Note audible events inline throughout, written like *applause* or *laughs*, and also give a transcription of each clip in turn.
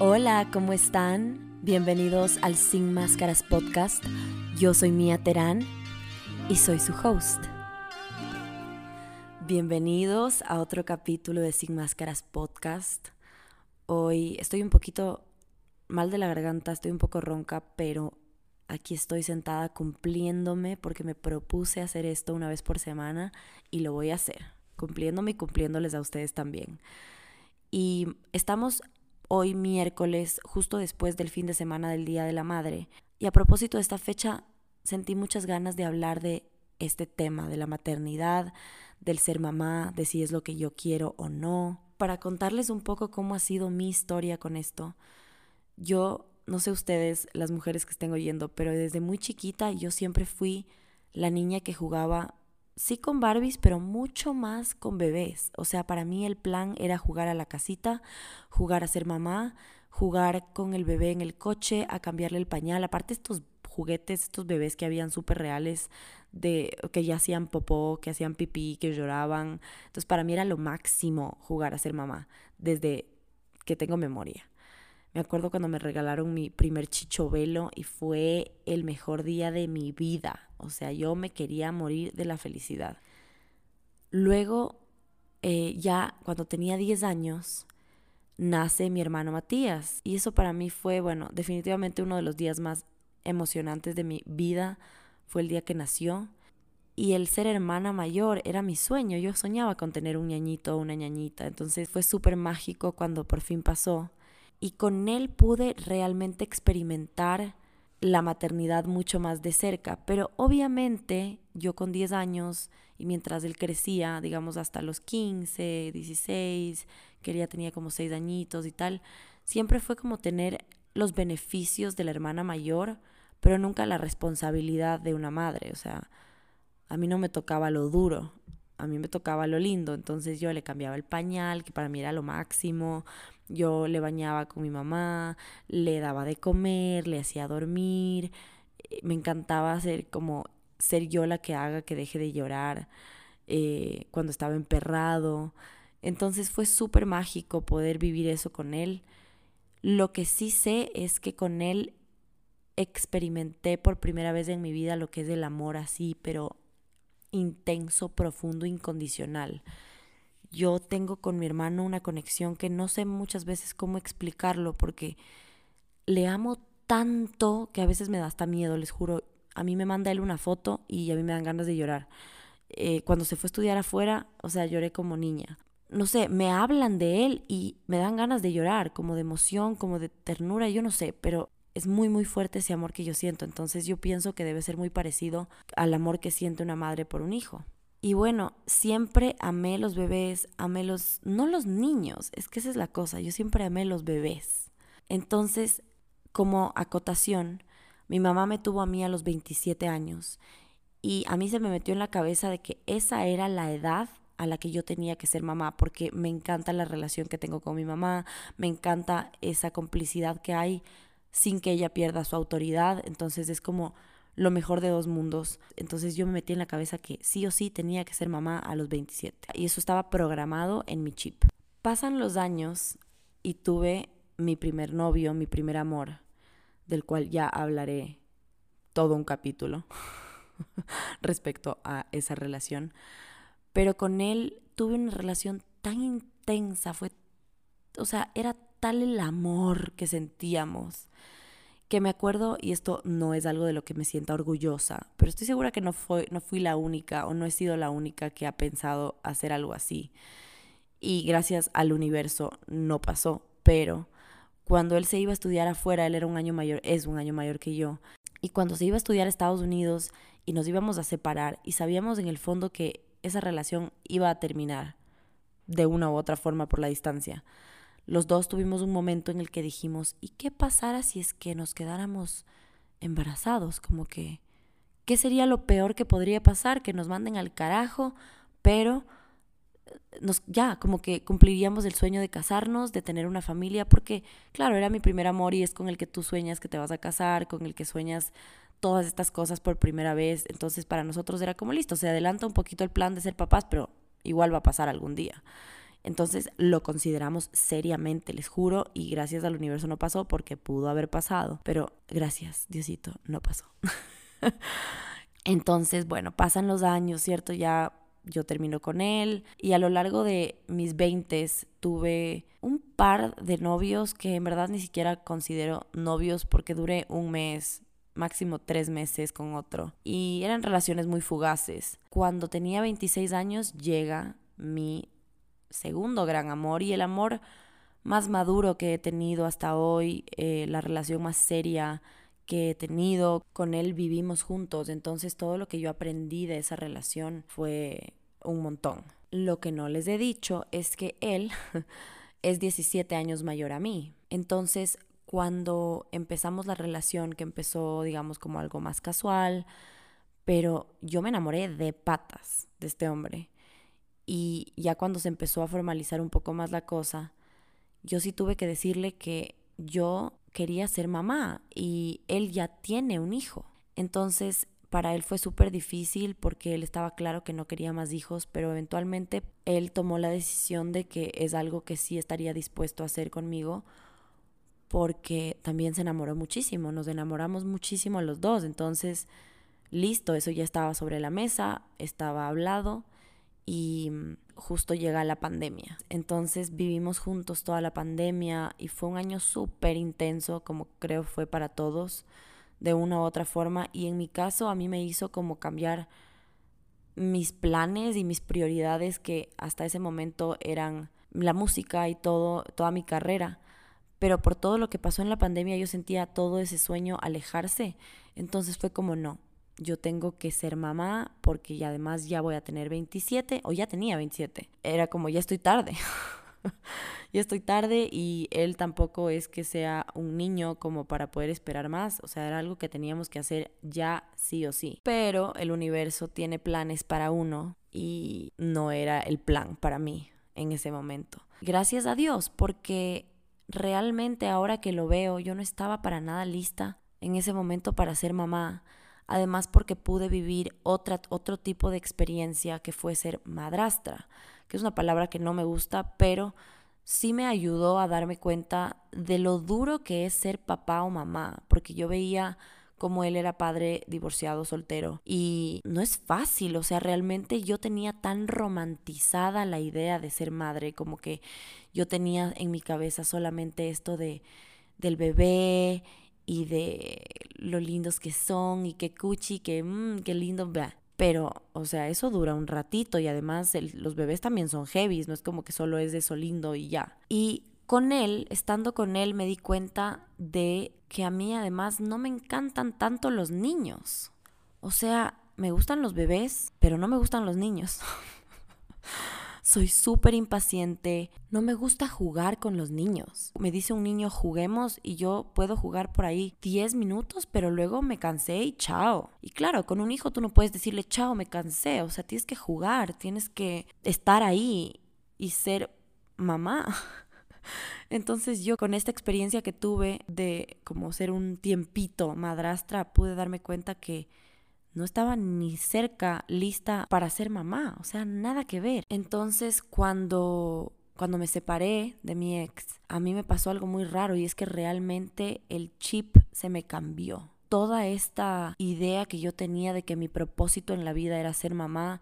Hola, ¿cómo están? Bienvenidos al Sin Máscaras Podcast. Yo soy Mía Terán y soy su host. Bienvenidos a otro capítulo de Sin Máscaras Podcast. Hoy estoy un poquito mal de la garganta, estoy un poco ronca, pero aquí estoy sentada cumpliéndome porque me propuse hacer esto una vez por semana y lo voy a hacer, cumpliéndome y cumpliéndoles a ustedes también. Y estamos hoy miércoles, justo después del fin de semana del Día de la Madre. Y a propósito de esta fecha, sentí muchas ganas de hablar de este tema, de la maternidad, del ser mamá, de si es lo que yo quiero o no, para contarles un poco cómo ha sido mi historia con esto. Yo, no sé ustedes, las mujeres que estén oyendo, pero desde muy chiquita yo siempre fui la niña que jugaba, sí con Barbies, pero mucho más con bebés. O sea, para mí el plan era jugar a la casita, jugar a ser mamá, jugar con el bebé en el coche, a cambiarle el pañal. Aparte estos juguetes, estos bebés que habían súper reales, de que ya hacían popó, que hacían pipí, que lloraban. Entonces para mí era lo máximo jugar a ser mamá, desde que tengo memoria. Me acuerdo cuando me regalaron mi primer chichovelo y fue el mejor día de mi vida. O sea, yo me quería morir de la felicidad. Luego, eh, ya cuando tenía 10 años, nace mi hermano Matías. Y eso para mí fue, bueno, definitivamente uno de los días más emocionantes de mi vida. Fue el día que nació. Y el ser hermana mayor era mi sueño. Yo soñaba con tener un ñañito o una ñañita. Entonces fue súper mágico cuando por fin pasó y con él pude realmente experimentar la maternidad mucho más de cerca. Pero obviamente yo con 10 años y mientras él crecía, digamos hasta los 15, 16, que él ya tenía como 6 añitos y tal, siempre fue como tener los beneficios de la hermana mayor, pero nunca la responsabilidad de una madre. O sea, a mí no me tocaba lo duro, a mí me tocaba lo lindo, entonces yo le cambiaba el pañal, que para mí era lo máximo, yo le bañaba con mi mamá, le daba de comer, le hacía dormir, eh, me encantaba ser como ser yo la que haga que deje de llorar eh, cuando estaba emperrado, entonces fue súper mágico poder vivir eso con él. Lo que sí sé es que con él experimenté por primera vez en mi vida lo que es el amor así, pero intenso, profundo, incondicional. Yo tengo con mi hermano una conexión que no sé muchas veces cómo explicarlo porque le amo tanto que a veces me da hasta miedo, les juro. A mí me manda él una foto y a mí me dan ganas de llorar. Eh, cuando se fue a estudiar afuera, o sea, lloré como niña. No sé, me hablan de él y me dan ganas de llorar, como de emoción, como de ternura, yo no sé, pero es muy muy fuerte ese amor que yo siento, entonces yo pienso que debe ser muy parecido al amor que siente una madre por un hijo. Y bueno, siempre amé los bebés, amé los, no los niños, es que esa es la cosa, yo siempre amé los bebés. Entonces, como acotación, mi mamá me tuvo a mí a los 27 años y a mí se me metió en la cabeza de que esa era la edad a la que yo tenía que ser mamá, porque me encanta la relación que tengo con mi mamá, me encanta esa complicidad que hay sin que ella pierda su autoridad. Entonces es como lo mejor de dos mundos. Entonces yo me metí en la cabeza que sí o sí tenía que ser mamá a los 27. Y eso estaba programado en mi chip. Pasan los años y tuve mi primer novio, mi primer amor, del cual ya hablaré todo un capítulo *laughs* respecto a esa relación. Pero con él tuve una relación tan intensa, fue, o sea, era tal el amor que sentíamos que me acuerdo, y esto no es algo de lo que me sienta orgullosa, pero estoy segura que no, fue, no fui la única o no he sido la única que ha pensado hacer algo así. Y gracias al universo no pasó, pero cuando él se iba a estudiar afuera, él era un año mayor, es un año mayor que yo, y cuando se iba a estudiar a Estados Unidos y nos íbamos a separar y sabíamos en el fondo que esa relación iba a terminar de una u otra forma por la distancia los dos tuvimos un momento en el que dijimos, ¿y qué pasara si es que nos quedáramos embarazados? Como que, ¿qué sería lo peor que podría pasar? Que nos manden al carajo, pero eh, nos, ya, como que cumpliríamos el sueño de casarnos, de tener una familia, porque, claro, era mi primer amor y es con el que tú sueñas que te vas a casar, con el que sueñas todas estas cosas por primera vez. Entonces, para nosotros era como listo, se adelanta un poquito el plan de ser papás, pero igual va a pasar algún día. Entonces lo consideramos seriamente, les juro, y gracias al universo no pasó porque pudo haber pasado, pero gracias, Diosito, no pasó. *laughs* Entonces, bueno, pasan los años, ¿cierto? Ya yo termino con él y a lo largo de mis veintes tuve un par de novios que en verdad ni siquiera considero novios porque duré un mes, máximo tres meses con otro y eran relaciones muy fugaces. Cuando tenía 26 años llega mi segundo gran amor y el amor más maduro que he tenido hasta hoy, eh, la relación más seria que he tenido. Con él vivimos juntos, entonces todo lo que yo aprendí de esa relación fue un montón. Lo que no les he dicho es que él *laughs* es 17 años mayor a mí. Entonces, cuando empezamos la relación, que empezó, digamos, como algo más casual, pero yo me enamoré de patas de este hombre. Y ya cuando se empezó a formalizar un poco más la cosa, yo sí tuve que decirle que yo quería ser mamá y él ya tiene un hijo. Entonces, para él fue súper difícil porque él estaba claro que no quería más hijos, pero eventualmente él tomó la decisión de que es algo que sí estaría dispuesto a hacer conmigo porque también se enamoró muchísimo, nos enamoramos muchísimo los dos, entonces listo, eso ya estaba sobre la mesa, estaba hablado y justo llega la pandemia. Entonces vivimos juntos toda la pandemia y fue un año súper intenso, como creo fue para todos de una u otra forma. Y en mi caso a mí me hizo como cambiar mis planes y mis prioridades que hasta ese momento eran la música y todo toda mi carrera. Pero por todo lo que pasó en la pandemia yo sentía todo ese sueño alejarse. Entonces fue como no yo tengo que ser mamá porque además ya voy a tener 27 o ya tenía 27 era como ya estoy tarde *laughs* ya estoy tarde y él tampoco es que sea un niño como para poder esperar más, o sea, era algo que teníamos que hacer ya sí o sí. Pero el universo tiene planes para uno y no era el plan para mí en ese momento. Gracias a Dios, porque realmente ahora que lo veo, yo no estaba para nada lista en ese momento para ser mamá. Además porque pude vivir otra, otro tipo de experiencia que fue ser madrastra, que es una palabra que no me gusta, pero sí me ayudó a darme cuenta de lo duro que es ser papá o mamá, porque yo veía como él era padre divorciado, soltero. Y no es fácil, o sea, realmente yo tenía tan romantizada la idea de ser madre, como que yo tenía en mi cabeza solamente esto de del bebé y de lo lindos que son y que cuchi, que mmm, qué lindo, pero, o sea, eso dura un ratito y además los bebés también son heavy, no es como que solo es de eso lindo y ya. Y con él, estando con él, me di cuenta de que a mí además no me encantan tanto los niños. O sea, me gustan los bebés, pero no me gustan los niños. *laughs* Soy súper impaciente. No me gusta jugar con los niños. Me dice un niño juguemos y yo puedo jugar por ahí 10 minutos, pero luego me cansé y chao. Y claro, con un hijo tú no puedes decirle chao, me cansé. O sea, tienes que jugar, tienes que estar ahí y ser mamá. *laughs* Entonces yo con esta experiencia que tuve de como ser un tiempito madrastra pude darme cuenta que no estaba ni cerca lista para ser mamá, o sea, nada que ver. Entonces, cuando cuando me separé de mi ex, a mí me pasó algo muy raro y es que realmente el chip se me cambió. Toda esta idea que yo tenía de que mi propósito en la vida era ser mamá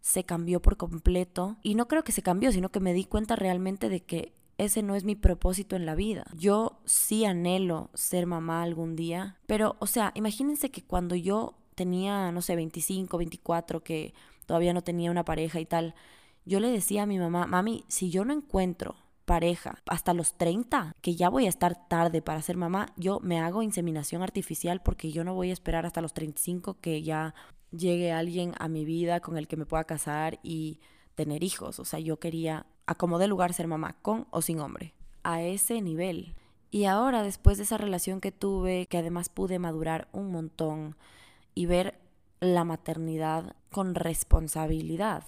se cambió por completo. Y no creo que se cambió, sino que me di cuenta realmente de que ese no es mi propósito en la vida. Yo sí anhelo ser mamá algún día, pero o sea, imagínense que cuando yo tenía, no sé, 25, 24, que todavía no tenía una pareja y tal, yo le decía a mi mamá, mami, si yo no encuentro pareja hasta los 30, que ya voy a estar tarde para ser mamá, yo me hago inseminación artificial porque yo no voy a esperar hasta los 35 que ya llegue alguien a mi vida con el que me pueda casar y tener hijos. O sea, yo quería a como lugar ser mamá, con o sin hombre. A ese nivel. Y ahora, después de esa relación que tuve, que además pude madurar un montón, y ver la maternidad con responsabilidad.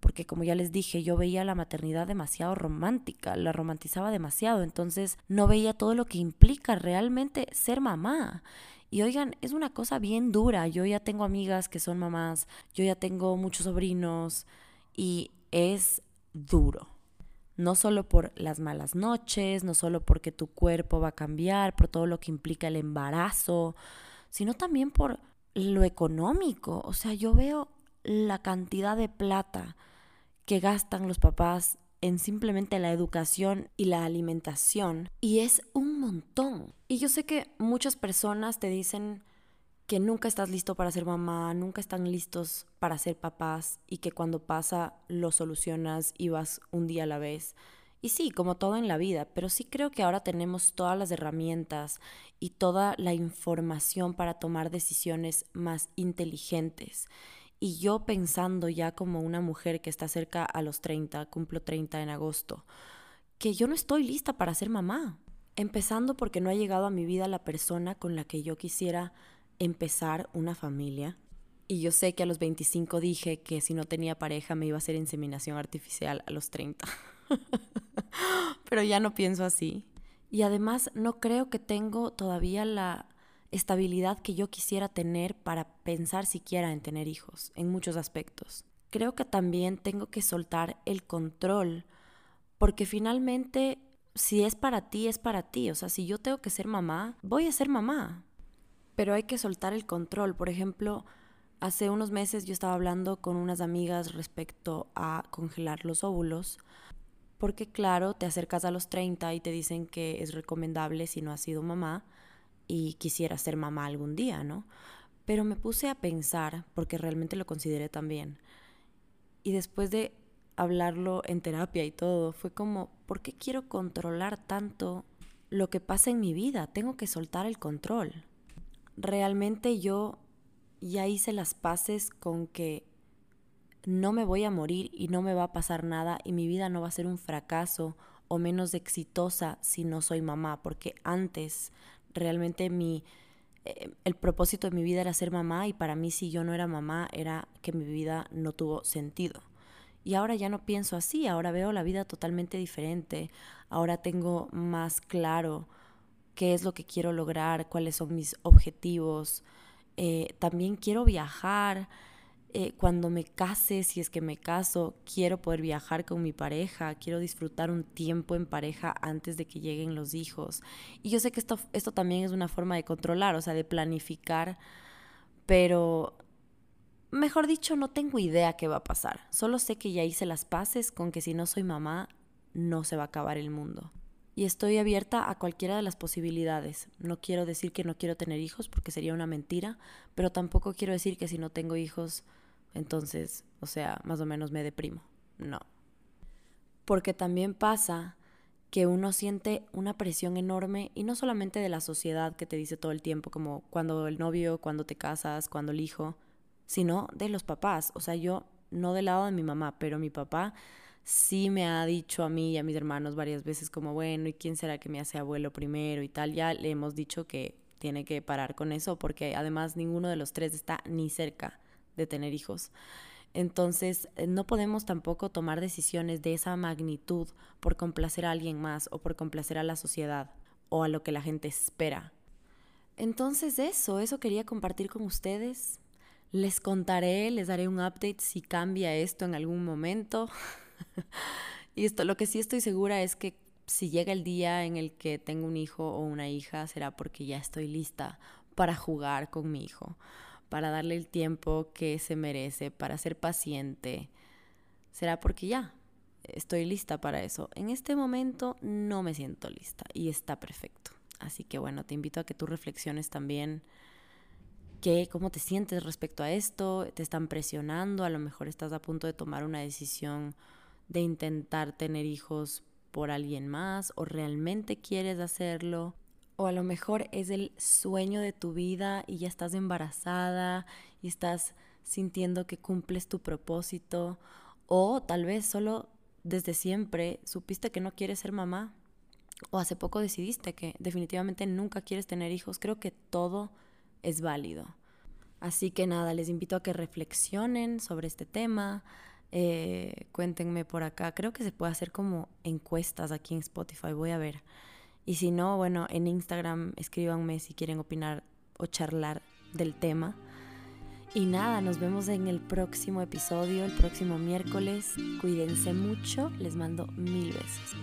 Porque como ya les dije, yo veía la maternidad demasiado romántica, la romantizaba demasiado, entonces no veía todo lo que implica realmente ser mamá. Y oigan, es una cosa bien dura. Yo ya tengo amigas que son mamás, yo ya tengo muchos sobrinos y es duro. No solo por las malas noches, no solo porque tu cuerpo va a cambiar, por todo lo que implica el embarazo, sino también por lo económico. O sea, yo veo la cantidad de plata que gastan los papás en simplemente la educación y la alimentación. Y es un montón. Y yo sé que muchas personas te dicen que nunca estás listo para ser mamá, nunca están listos para ser papás y que cuando pasa lo solucionas y vas un día a la vez. Y sí, como todo en la vida, pero sí creo que ahora tenemos todas las herramientas y toda la información para tomar decisiones más inteligentes. Y yo pensando ya como una mujer que está cerca a los 30, cumplo 30 en agosto, que yo no estoy lista para ser mamá. Empezando porque no ha llegado a mi vida la persona con la que yo quisiera empezar una familia. Y yo sé que a los 25 dije que si no tenía pareja me iba a hacer inseminación artificial a los 30. *laughs* *laughs* Pero ya no pienso así. Y además no creo que tengo todavía la estabilidad que yo quisiera tener para pensar siquiera en tener hijos, en muchos aspectos. Creo que también tengo que soltar el control, porque finalmente si es para ti, es para ti. O sea, si yo tengo que ser mamá, voy a ser mamá. Pero hay que soltar el control. Por ejemplo, hace unos meses yo estaba hablando con unas amigas respecto a congelar los óvulos, porque claro, te acercas a los 30 y te dicen que es recomendable si no has sido mamá y quisiera ser mamá algún día, ¿no? Pero me puse a pensar, porque realmente lo consideré también, y después de hablarlo en terapia y todo, fue como, ¿por qué quiero controlar tanto lo que pasa en mi vida? Tengo que soltar el control. Realmente yo ya hice las paces con que no me voy a morir y no me va a pasar nada y mi vida no va a ser un fracaso o menos exitosa si no soy mamá, porque antes realmente mi, eh, el propósito de mi vida era ser mamá y para mí si yo no era mamá era que mi vida no tuvo sentido. Y ahora ya no pienso así, ahora veo la vida totalmente diferente, ahora tengo más claro qué es lo que quiero lograr, cuáles son mis objetivos. Eh, también quiero viajar, eh, cuando me case, si es que me caso, quiero poder viajar con mi pareja, quiero disfrutar un tiempo en pareja antes de que lleguen los hijos. Y yo sé que esto, esto también es una forma de controlar, o sea, de planificar, pero mejor dicho, no tengo idea qué va a pasar. Solo sé que ya hice las paces con que si no soy mamá, no se va a acabar el mundo. Y estoy abierta a cualquiera de las posibilidades. No quiero decir que no quiero tener hijos porque sería una mentira, pero tampoco quiero decir que si no tengo hijos entonces, o sea, más o menos me deprimo. No. Porque también pasa que uno siente una presión enorme y no solamente de la sociedad que te dice todo el tiempo como cuando el novio, cuando te casas, cuando el hijo, sino de los papás. O sea, yo no del lado de mi mamá, pero mi papá sí me ha dicho a mí y a mis hermanos varias veces como, bueno, ¿y quién será que me hace abuelo primero y tal? Ya le hemos dicho que tiene que parar con eso porque además ninguno de los tres está ni cerca de tener hijos. Entonces, eh, no podemos tampoco tomar decisiones de esa magnitud por complacer a alguien más o por complacer a la sociedad o a lo que la gente espera. Entonces, eso, eso quería compartir con ustedes. Les contaré, les daré un update si cambia esto en algún momento. *laughs* y esto, lo que sí estoy segura es que si llega el día en el que tengo un hijo o una hija, será porque ya estoy lista para jugar con mi hijo para darle el tiempo que se merece, para ser paciente, será porque ya estoy lista para eso. En este momento no me siento lista y está perfecto. Así que bueno, te invito a que tú reflexiones también que, cómo te sientes respecto a esto, te están presionando, a lo mejor estás a punto de tomar una decisión de intentar tener hijos por alguien más o realmente quieres hacerlo o a lo mejor es el sueño de tu vida y ya estás embarazada y estás sintiendo que cumples tu propósito. O tal vez solo desde siempre supiste que no quieres ser mamá. O hace poco decidiste que definitivamente nunca quieres tener hijos. Creo que todo es válido. Así que nada, les invito a que reflexionen sobre este tema. Eh, cuéntenme por acá. Creo que se puede hacer como encuestas aquí en Spotify. Voy a ver. Y si no, bueno, en Instagram escríbanme si quieren opinar o charlar del tema. Y nada, nos vemos en el próximo episodio, el próximo miércoles. Cuídense mucho, les mando mil besos.